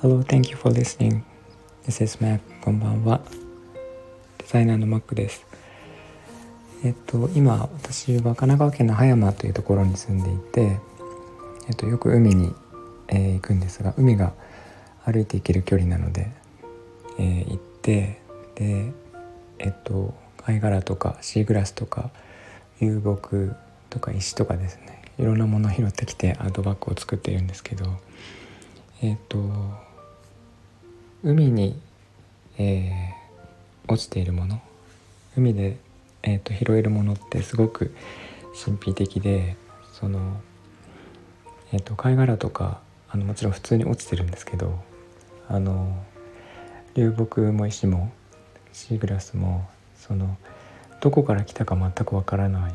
Hello, thank you for listening. This is Mac. こんばんは。デザイナーの Mac です。えっと、今、私は神奈川県の葉山というところに住んでいて、えっと、よく海に、えー、行くんですが、海が歩いて行ける距離なので、えー、行って、で、えっと、貝殻とかシーグラスとか流木とか石とかですねいろんなものを拾ってきてアートバッグを作っているんですけどえっ、ー、と海に、えー、落ちているもの海で、えーと、拾えるものってすごく神秘的でその、えーと、貝殻とかあのもちろん普通に落ちてるんですけどあの流木も石もシーグラスもそのどこから来たか全くわからない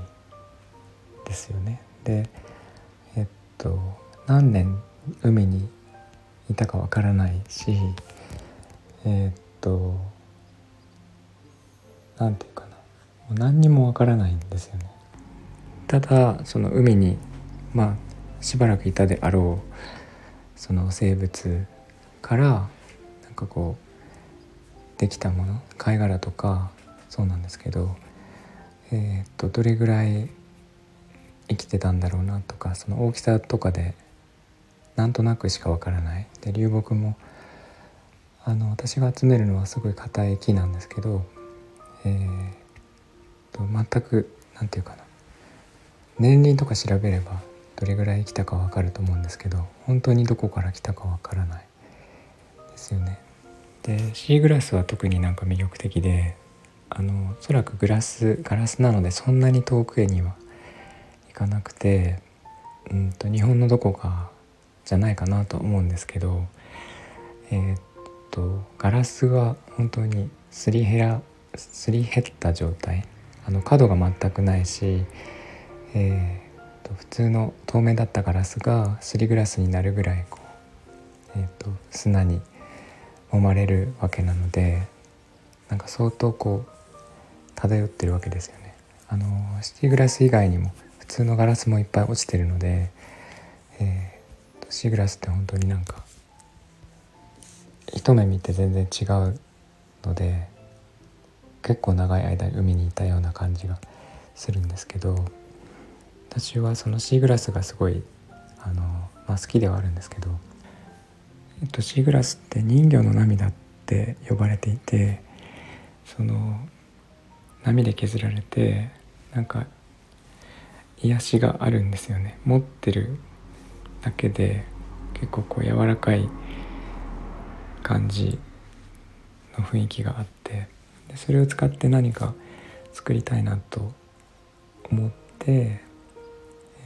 ですよね。でえっと何年海にいたかわからないしえっと何て言うかなもう何にもわからないんですよね。ただその海にまあしばらくいたであろうその生物からなんかこうできたもの貝殻とかそうなんですけど、えー、っとどれぐらい生きてたんだろうなとかその大きさとかでなんとなくしかわからない。で流木もあの私が集めるのはすごい硬い木なんですけど、えー、と全く何て言うかな。年輪とか調べればどれぐらい生きたかわかると思うんですけど本当にどこから来たかわからない。ですよね。でシーグラスは特になんか魅力的であのおそらくグラスガラスなのでそんなに遠くへにはかなくて、うんと、日本のどこかじゃないかなと思うんですけど、えー、っとガラスが本当にすり減らすり減った状態あの角が全くないし、えー、と普通の透明だったガラスがすりグラスになるぐらいこう、えー、と砂に揉まれるわけなのでなんか相当こう漂ってるわけですよね。あのシティグラス以外にも普通のガラスもいっぱい落ちてるので、えー、シーグラスって本当になんか一目見て全然違うので結構長い間海にいたような感じがするんですけど私はそのシーグラスがすごいあの、まあ、好きではあるんですけど、えっと、シーグラスって人魚の涙って呼ばれていてその波で削られてなんか癒しがあるんですよね。持ってるだけで結構こう柔らかい感じの雰囲気があってでそれを使って何か作りたいなと思って、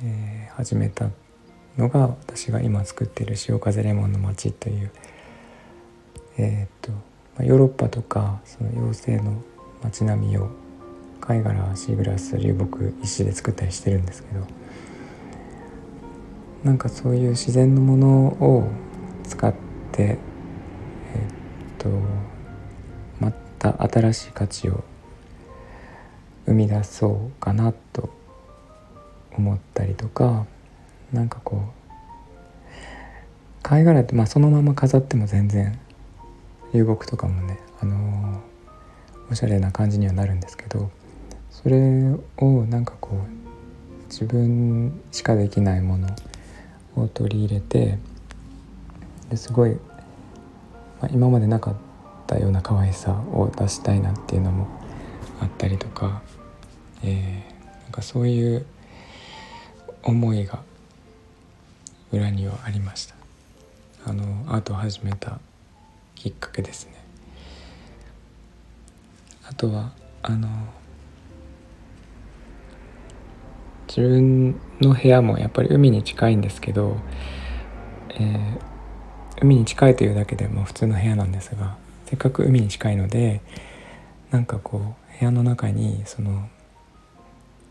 えー、始めたのが私が今作っている「潮風レモンの街」という、えー、っとまヨーロッパとかその妖精の街並みを貝殻シーグラス流木石で作ったりしてるんですけどなんかそういう自然のものを使ってえっとまた新しい価値を生み出そうかなと思ったりとかなんかこう貝殻ってまあそのまま飾っても全然流木とかもねあのおしゃれな感じにはなるんですけどそれをなんかこう自分しかできないものを取り入れてですごい、まあ、今までなかったような可愛さを出したいなっていうのもあったりとか、えー、なんかそういう思いが裏にはありました。あのアートを始めたきっかけですね。あとはあの自分の部屋もやっぱり海に近いんですけど、えー、海に近いというだけでも普通の部屋なんですがせっかく海に近いのでなんかこう部屋の中にその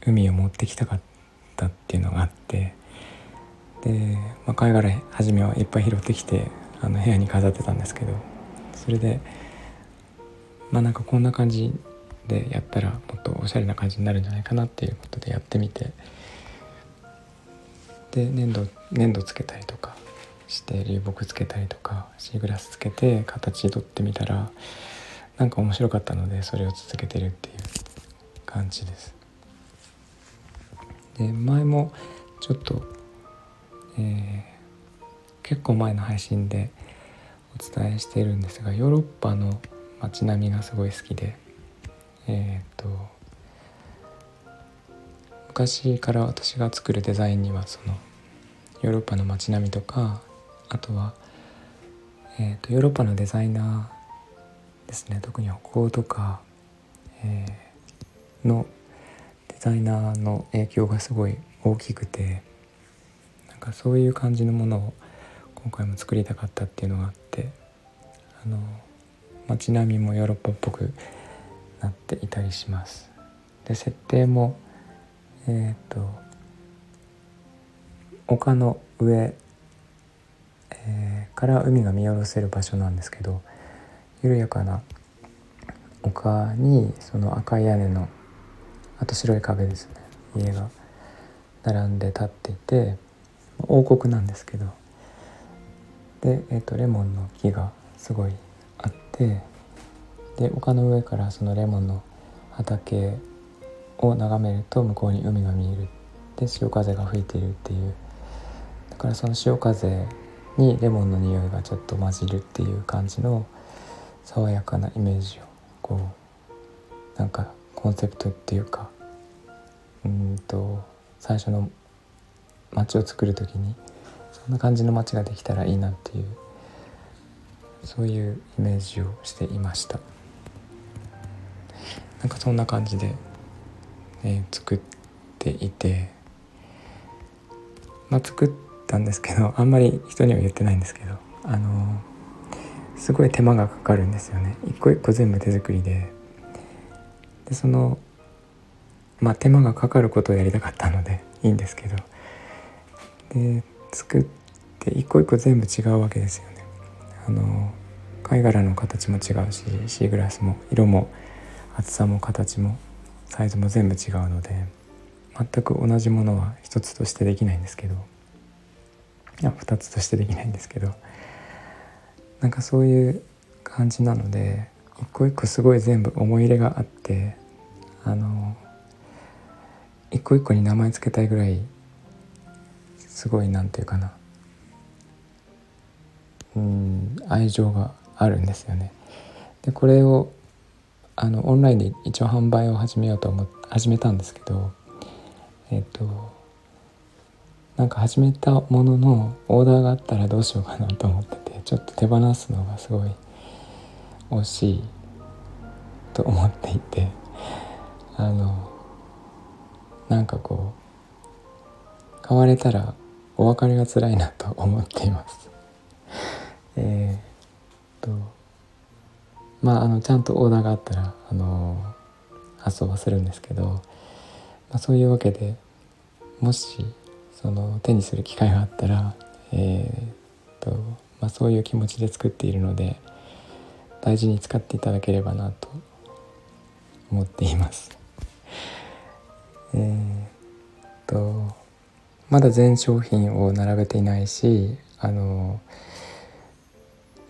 海を持ってきたかったっていうのがあってで、まあ、貝殻初めはいっぱい拾ってきてあの部屋に飾ってたんですけどそれでまあなんかこんな感じでやったらもっとおしゃれな感じになるんじゃないかなっていうことでやってみてで粘土粘土つけたりとかして流木つけたりとかシーグラスつけて形取ってみたらなんか面白かったのでそれを続けてるっていう感じです。で前もちょっと、えー、結構前の配信でお伝えしてるんですがヨーロッパの街並みがすごい好きでえっ、と昔から私が作るデザインにはそのヨーロッパの街並みとかあとは、えーと、ヨーロッパのデザイナーですね。特に北欧とか、えー、のデザイナーの影響がすごい大きくてなんかそういう感じのものを今回も作りたかったっていうのがあってあの街並みもヨーロッパっぽくなっていたりします。で設定もえっ、ー、と丘の上、えー、から海が見下ろせる場所なんですけど緩やかな丘にその赤い屋根のあと白い壁ですね家が並んで立っていて王国なんですけどで、えーと、レモンの木がすごいあってで丘の上からそのレモンの畑を眺めると向こうに海が見える。で潮風が吹いているっていう。だからその潮風にレモンの匂いがちょっと混じるっていう感じの爽やかなイメージをこうなんかコンセプトっていうかうんと最初の街を作る時にそんな感じの街ができたらいいなっていうそういうイメージをしていました。なんかそんな感じでえ、作っていてまあ作ったんですけどあんまり人には言ってないんですけどあの、すごい手間がかかるんですよね。一個一個全部手作りで。でそのまあ手間がかかることをやりたかったのでいいんですけど。で作って一個一個全部違うわけですよね。あの貝殻の形も違うしシーグラスも色も厚さも形もサイズも全部違うので全く同じものは一つとしてできないんですけどいや2つとしてできないんですけどなんかそういう感じなので一個一個すごい全部思い入れがあってあの一個一個に名前つけたいぐらいすごいなんていうかなうん愛情があるんですよね。でこれをあのオンラインで一応販売を始めようと思って始めたんですけどえっ、となんか始めたもののオーダーがあったらどうしようかなと思っててちょっと手放すのがすごい惜しいと思っていてあのなんかこう買われたらお別れが辛いなと思っています。えー、っとまああのちゃんとオーダーがあったらあの発送はするんですけど、まあ、そういうわけでもしその手にする機会があったら、えーとまあ、そういう気持ちで作っているので大事に使っていただければなと思っています。えー、とまだ全商品を並べていないしあの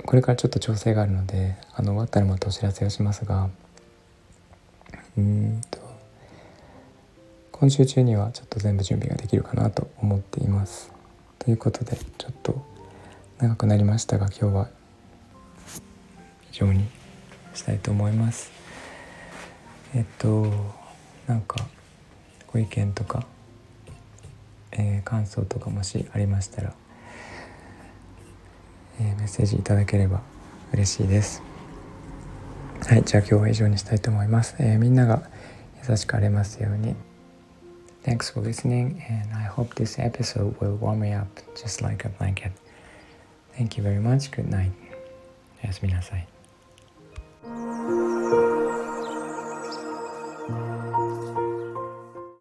これからちょっと調整があるのであの終わったらまたお知らせをしますがうんと今週中にはちょっと全部準備ができるかなと思っています。ということでちょっと長くなりましたが今日は以上にしたいと思います。えっとなんかご意見とか、えー、感想とかもしありましたらえメッセージいただければ嬉しいですはいじゃあ今日は以上にしたいと思います、え、みんなが優しくあれますように Thanks for listening and I hope this episode will warm me up just like a blanket Thank you very much. Good night. おやすみなさい。